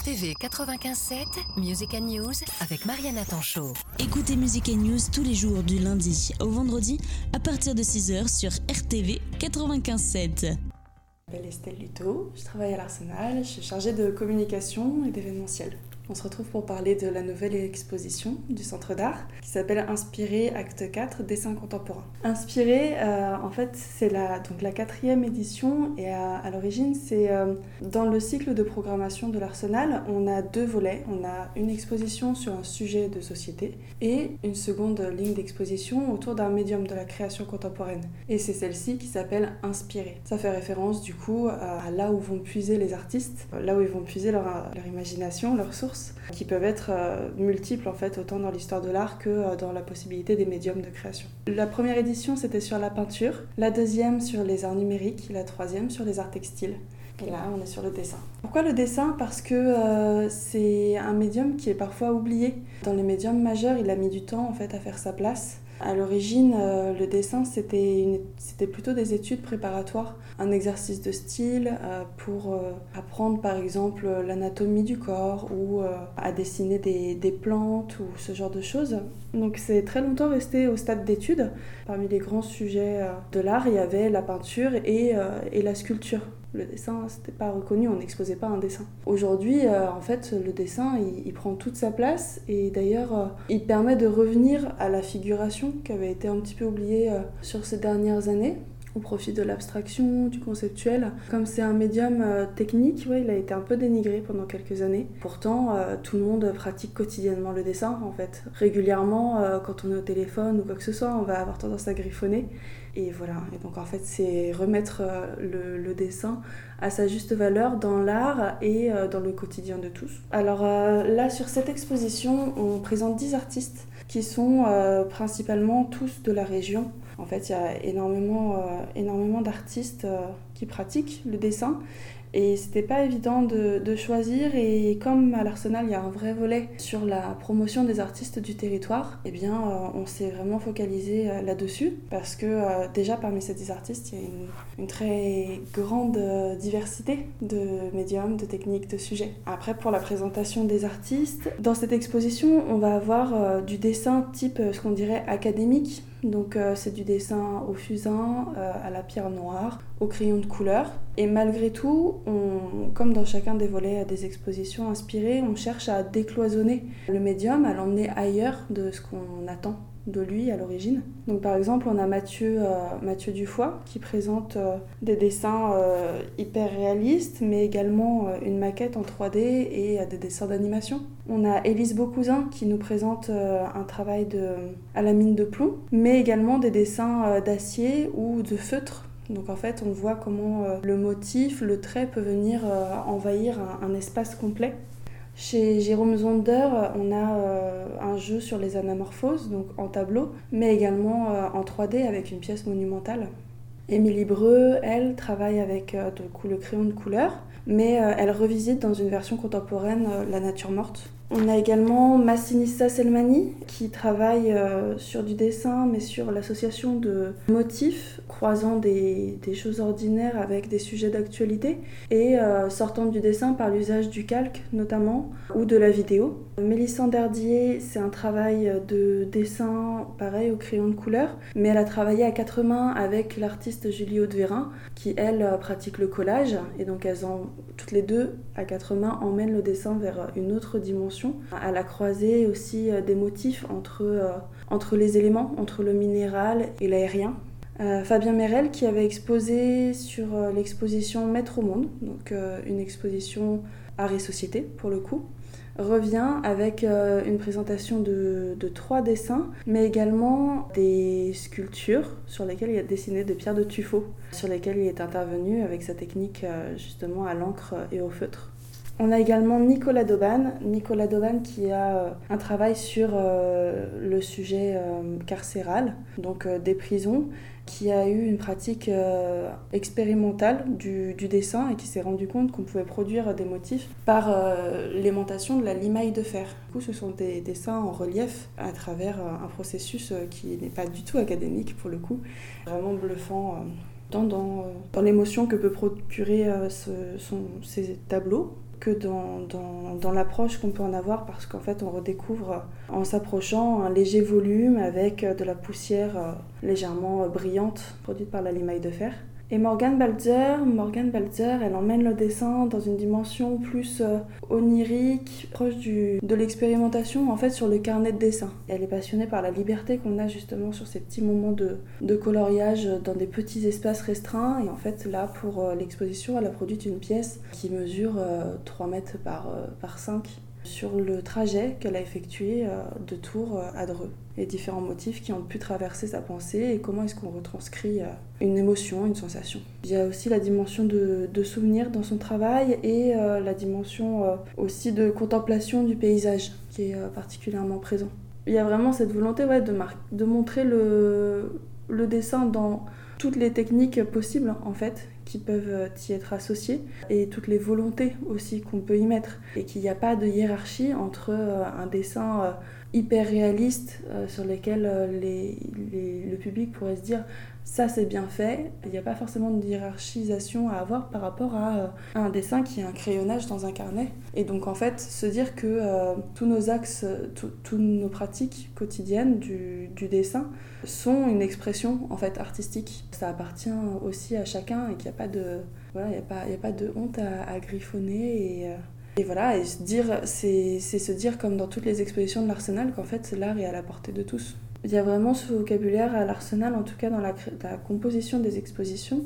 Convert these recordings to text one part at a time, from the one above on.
RTV 95.7, Music and News avec Mariana Tanchot. Écoutez Music and News tous les jours du lundi au vendredi à partir de 6h sur RTV 95.7. Je m'appelle Estelle Luto, je travaille à l'Arsenal, je suis chargée de communication et d'événementiel. On se retrouve pour parler de la nouvelle exposition du Centre d'art qui s'appelle Inspiré Acte 4 Dessin contemporain. Inspiré, euh, en fait, c'est la, la quatrième édition et à, l'origine, c'est euh, dans le cycle de programmation de l'Arsenal, on a deux volets. On a une exposition sur un sujet de société et une seconde ligne d'exposition autour d'un médium de la création contemporaine. Et c'est celle-ci qui s'appelle Inspiré. Ça fait référence du coup à là où vont puiser les artistes, là où ils vont puiser leur, leur imagination, leurs sources qui peuvent être euh, multiples en fait, autant dans l'histoire de l'art que euh, dans la possibilité des médiums de création. La première édition c'était sur la peinture, la deuxième sur les arts numériques, la troisième sur les arts textiles. Et là, on est sur le dessin. Pourquoi le dessin? Parce que euh, c'est un médium qui est parfois oublié. Dans les médiums majeurs, il a mis du temps en fait à faire sa place. À l'origine, euh, le dessin, c'était plutôt des études préparatoires, un exercice de style euh, pour euh, apprendre par exemple l'anatomie du corps ou à dessiner des, plantes ou ce genre de choses. Donc c'est très longtemps resté au stade d'études. Parmi les grands sujets de l'art, il y avait la peinture et la sculpture. Le dessin, c'était pas reconnu, on n'exposait pas un dessin. Aujourd'hui, euh, en fait, le dessin, il, prend toute sa place et d'ailleurs, euh, il permet de revenir à la figuration qui avait été un petit peu oubliée euh, sur ces dernières années au profit de l'abstraction, du conceptuel. Comme c'est un médium technique, ouais, il a été un peu dénigré pendant quelques années. Pourtant, tout le monde pratique quotidiennement le dessin, en fait. Régulièrement, quand on est au téléphone ou quoi que ce soit, on va avoir tendance à griffonner. Et voilà, et donc en fait c'est remettre euh, le, dessin à sa juste valeur dans l'art et euh, dans le quotidien de tous. Alors euh, là sur cette exposition on présente 10 artistes qui sont principalement tous de la région. En fait il y a énormément, énormément d'artistes qui pratiquent le dessin et c'était pas évident de, choisir. Et comme à l'Arsenal, il y a un vrai volet sur la promotion des artistes du territoire, eh bien, euh, on s'est vraiment focalisé euh, là-dessus. Parce que euh, déjà, parmi ces 10 artistes, il y a une très grande diversité de médiums, de techniques, de sujets. Après, pour la présentation des artistes, dans cette exposition, on va avoir du dessin type ce qu'on dirait académique. Donc, c'est du dessin au fusain, à la pierre noire, au crayon de couleur. Et malgré tout, comme dans chacun des volets des expositions inspirées, on cherche à décloisonner le médium, à l'emmener ailleurs de ce qu'on attend de lui à l'origine. Donc par exemple, on a Mathieu, euh, Mathieu Dufoy qui présente euh, des dessins euh, hyper réalistes, mais également une maquette en 3D et des dessins d'animation. On a Élise Beaucousin qui nous présente un travail de, à la mine de plomb, mais également des dessins d'acier ou de feutre donc en fait, on voit comment le motif, le trait peut venir envahir un, espace complet. Chez Jérôme Zonder, on a euh, un jeu sur les anamorphoses, donc en tableau, mais également en 3D avec une pièce monumentale. Émilie Breu, elle, travaille avec le crayon de couleur, mais elle revisite dans une version contemporaine la nature morte. On a également Massinissa Selmani qui travaille euh, sur du dessin mais sur l'association de motifs croisant des, choses ordinaires avec des sujets d'actualité et euh, sortant du dessin par l'usage du calque notamment ou de la vidéo. Mélissa Dardier, c'est un travail de dessin pareil au crayon de couleur mais elle a travaillé à quatre mains avec l'artiste Julie Audevérin qui elle pratique le collage et donc elles ont toutes les deux à quatre mains emmènent le dessin vers une autre dimension à la croisée aussi euh, des motifs entre, euh, entre les éléments, entre le minéral et l'aérien. Euh, Fabien Merel qui avait exposé sur l'exposition Maître au monde, donc une exposition art et société pour le coup, revient avec une présentation de, de, trois dessins, mais également des sculptures sur lesquelles il a dessiné des pierres de tuffeau, sur lesquelles il est intervenu avec sa technique justement à l'encre et au feutre. On a également Nicolas Doban, Nicolas Doban qui a euh, un travail sur euh, le sujet euh, carcéral, donc des prisons, qui a eu une pratique expérimentale du, dessin et qui s'est rendu compte qu'on pouvait produire des motifs par l'aimantation de la limaille de fer. Du coup, ce sont des dessins en relief à travers un processus qui n'est pas du tout académique pour le coup, vraiment bluffant dans, dans, l'émotion que peut procurer ce, ces tableaux que dans, dans, l'approche qu'on peut en avoir parce qu'en fait on redécouvre en s'approchant un léger volume avec de la poussière légèrement brillante produite par la limaille de fer. Et Morgane Balzer, Morgan Balzer, elle emmène le dessin dans une dimension plus euh, onirique, proche de l'expérimentation en fait sur le carnet de dessin. Elle est passionnée par la liberté qu'on a justement sur ces petits moments de, de, coloriage dans des petits espaces restreints. Et en fait là pour euh, l'exposition, elle a produit une pièce qui mesure 3 euh, mètres par, par 5 sur le trajet qu'elle a effectué euh, de Tours euh, à Dreux et différents motifs qui ont pu traverser sa pensée et comment est-ce qu'on retranscrit euh, une émotion, une sensation. Il y a aussi la dimension de, souvenir dans son travail et la dimension aussi de contemplation du paysage qui est particulièrement présent. Il y a vraiment cette volonté ouais, de, de montrer le, le dessin dans toutes les techniques possibles en fait qui peuvent euh, y être associées et toutes les volontés aussi qu'on peut y mettre. Et qu'il n'y a pas de hiérarchie entre euh, un dessin euh, hyper réaliste sur lequel le public pourrait se dire ça c'est bien fait. Il n'y a pas forcément de hiérarchisation à avoir par rapport à, un dessin qui est un crayonnage dans un carnet. Et donc en fait, se dire que tous nos axes, toutes nos pratiques quotidiennes du, dessin sont une expression en fait artistique. Ça appartient aussi à chacun et qu'il n'y a pas de voilà, a a pas de honte à, griffonner et euh, et voilà, et c'est se dire comme dans toutes les expositions de l'Arsenal qu'en fait l'art est à la portée de tous. Il y a vraiment ce vocabulaire à l'Arsenal, en tout cas dans la, composition des expositions,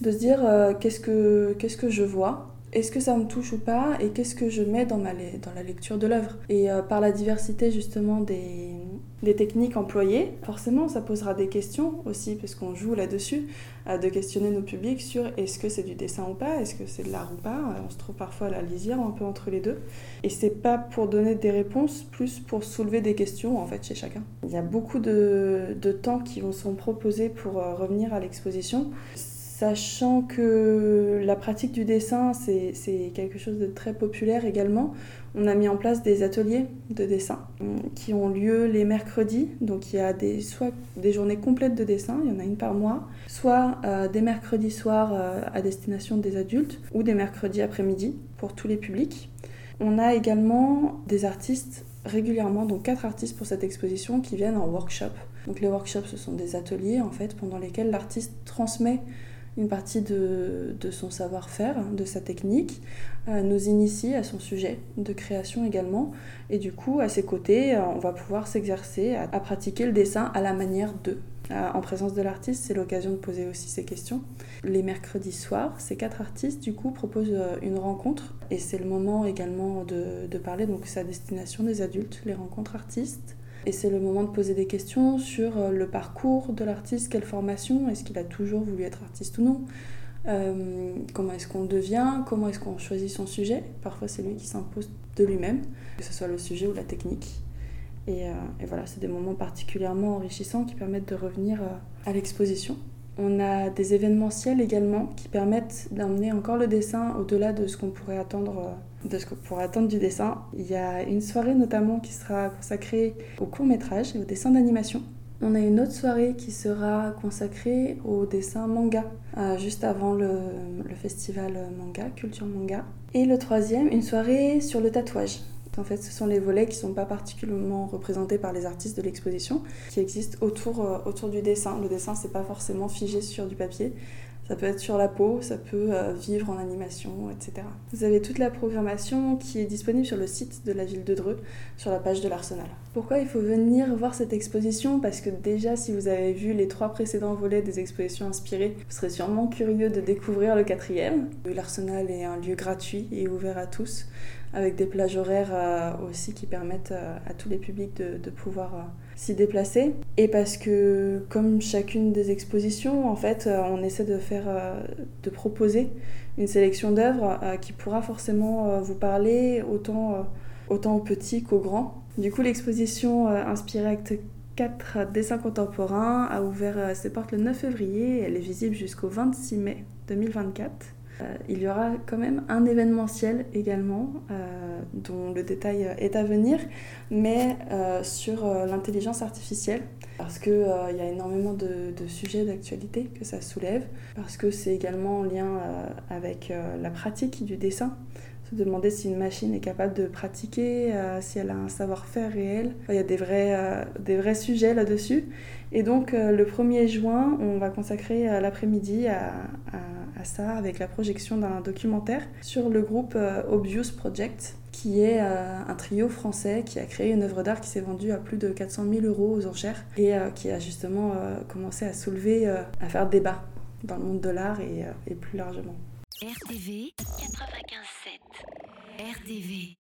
de se dire euh, qu'est-ce que que je vois, est-ce que ça me touche ou pas? Et qu'est-ce que je mets dans, ma, dans la lecture de l'œuvre? Et euh, par la diversité justement des, des, techniques employées, forcément ça posera des questions aussi, parce qu'on joue là-dessus, euh, de questionner nos publics sur est-ce que c'est du dessin ou pas, est-ce que c'est de l'art ou pas. Euh, on se trouve parfois à la lisière un peu entre les deux. Et c'est pas pour donner des réponses, plus pour soulever des questions en fait chez chacun. Il y a beaucoup de, de temps qui vont sont proposés pour revenir à l'exposition sachant que la pratique du dessin, c'est quelque chose de très populaire également. On a mis en place des ateliers de dessin euh, qui ont lieu les mercredis. Donc il y a des, soit des journées complètes de dessin, il y en a une par mois, soit euh, des mercredis soirs euh, à destination des adultes ou des mercredis après-midi pour tous les publics. On a également des artistes régulièrement, donc quatre artistes pour cette exposition qui viennent en workshop. Donc les workshops, ce sont des ateliers en fait pendant lesquels l'artiste transmet une partie de, son savoir-faire, de sa technique, euh, nous initie à son sujet de création également. Et du coup, à ses côtés, euh, on va pouvoir s'exercer à, pratiquer le dessin à la manière de. Euh, en présence de l'artiste, c'est l'occasion de poser aussi ces questions. Les mercredis soirs, ces quatre artistes, du coup, proposent une rencontre. Et c'est le moment également de, de parler, donc à destination des adultes, les rencontres artistes et c'est le moment de poser des questions sur euh, le parcours de l'artiste, quelle formation, est-ce qu'il a toujours voulu être artiste ou non euh, Comment est-ce qu'on devient Comment est-ce qu'on choisit son sujet Parfois c'est lui qui s'impose de lui-même, que ce soit le sujet ou la technique. Et, euh, et voilà, c'est des moments particulièrement enrichissants qui permettent de revenir à l'exposition. On a des événementiels également qui permettent d'emmener encore le dessin au-delà de ce qu'on pourrait attendre de ce qu'on pourrait attendre du dessin. Il y a une soirée notamment qui sera consacrée au court métrage et au dessin d'animation. On a une autre soirée qui sera consacrée au dessin manga, euh, juste avant le, festival manga, culture manga. Et le troisième, une soirée sur le tatouage. En fait, ce sont les volets qui ne sont pas particulièrement représentés par les artistes de l'exposition, qui existent autour, euh, autour du dessin. Le dessin, c'est pas forcément figé sur du papier. Ça peut être sur la peau, ça peut euh, vivre en animation, etc. Vous avez toute la programmation qui est disponible sur le site de la ville de Dreux, sur la page de l'Arsenal. Pourquoi il faut venir voir cette exposition? Parce que déjà, si vous avez vu les trois précédents volets des expositions inspirées, vous serez sûrement curieux de découvrir le quatrième. L'Arsenal est un lieu gratuit et ouvert à tous avec des plages horaires euh, aussi qui permettent euh, à tous les publics de, pouvoir s'y déplacer. Et parce que, comme chacune des expositions, en fait, on essaie de faire, de proposer une sélection d'œuvres qui pourra forcément vous parler autant, autant aux petits qu'aux grands. Du coup, l'exposition inspirée Acte 4 dessins contemporains a ouvert ses portes le 9 février. Elle est visible jusqu'au 26 mai 2024. Euh, il y aura quand même un événementiel également, euh, dont le détail est à venir, mais euh, sur l'intelligence artificielle, parce qu'il y a énormément de, de sujets d'actualité que ça soulève, parce que c'est également en lien avec la pratique du dessin se demander si une machine est capable de pratiquer, si elle a un savoir-faire réel. il y a des vrais, des vrais sujets là-dessus. Et donc le 1er juin, on va consacrer l'après-midi à, ça avec la projection d'un documentaire sur le groupe Obvious Project qui est euh, un trio français qui a créé une œuvre d'art qui s'est vendue à plus de 400 000 euros aux enchères et euh, qui a justement euh, commencé à soulever, à faire débat dans le monde de l'art et plus largement. RTV 95.7 RTV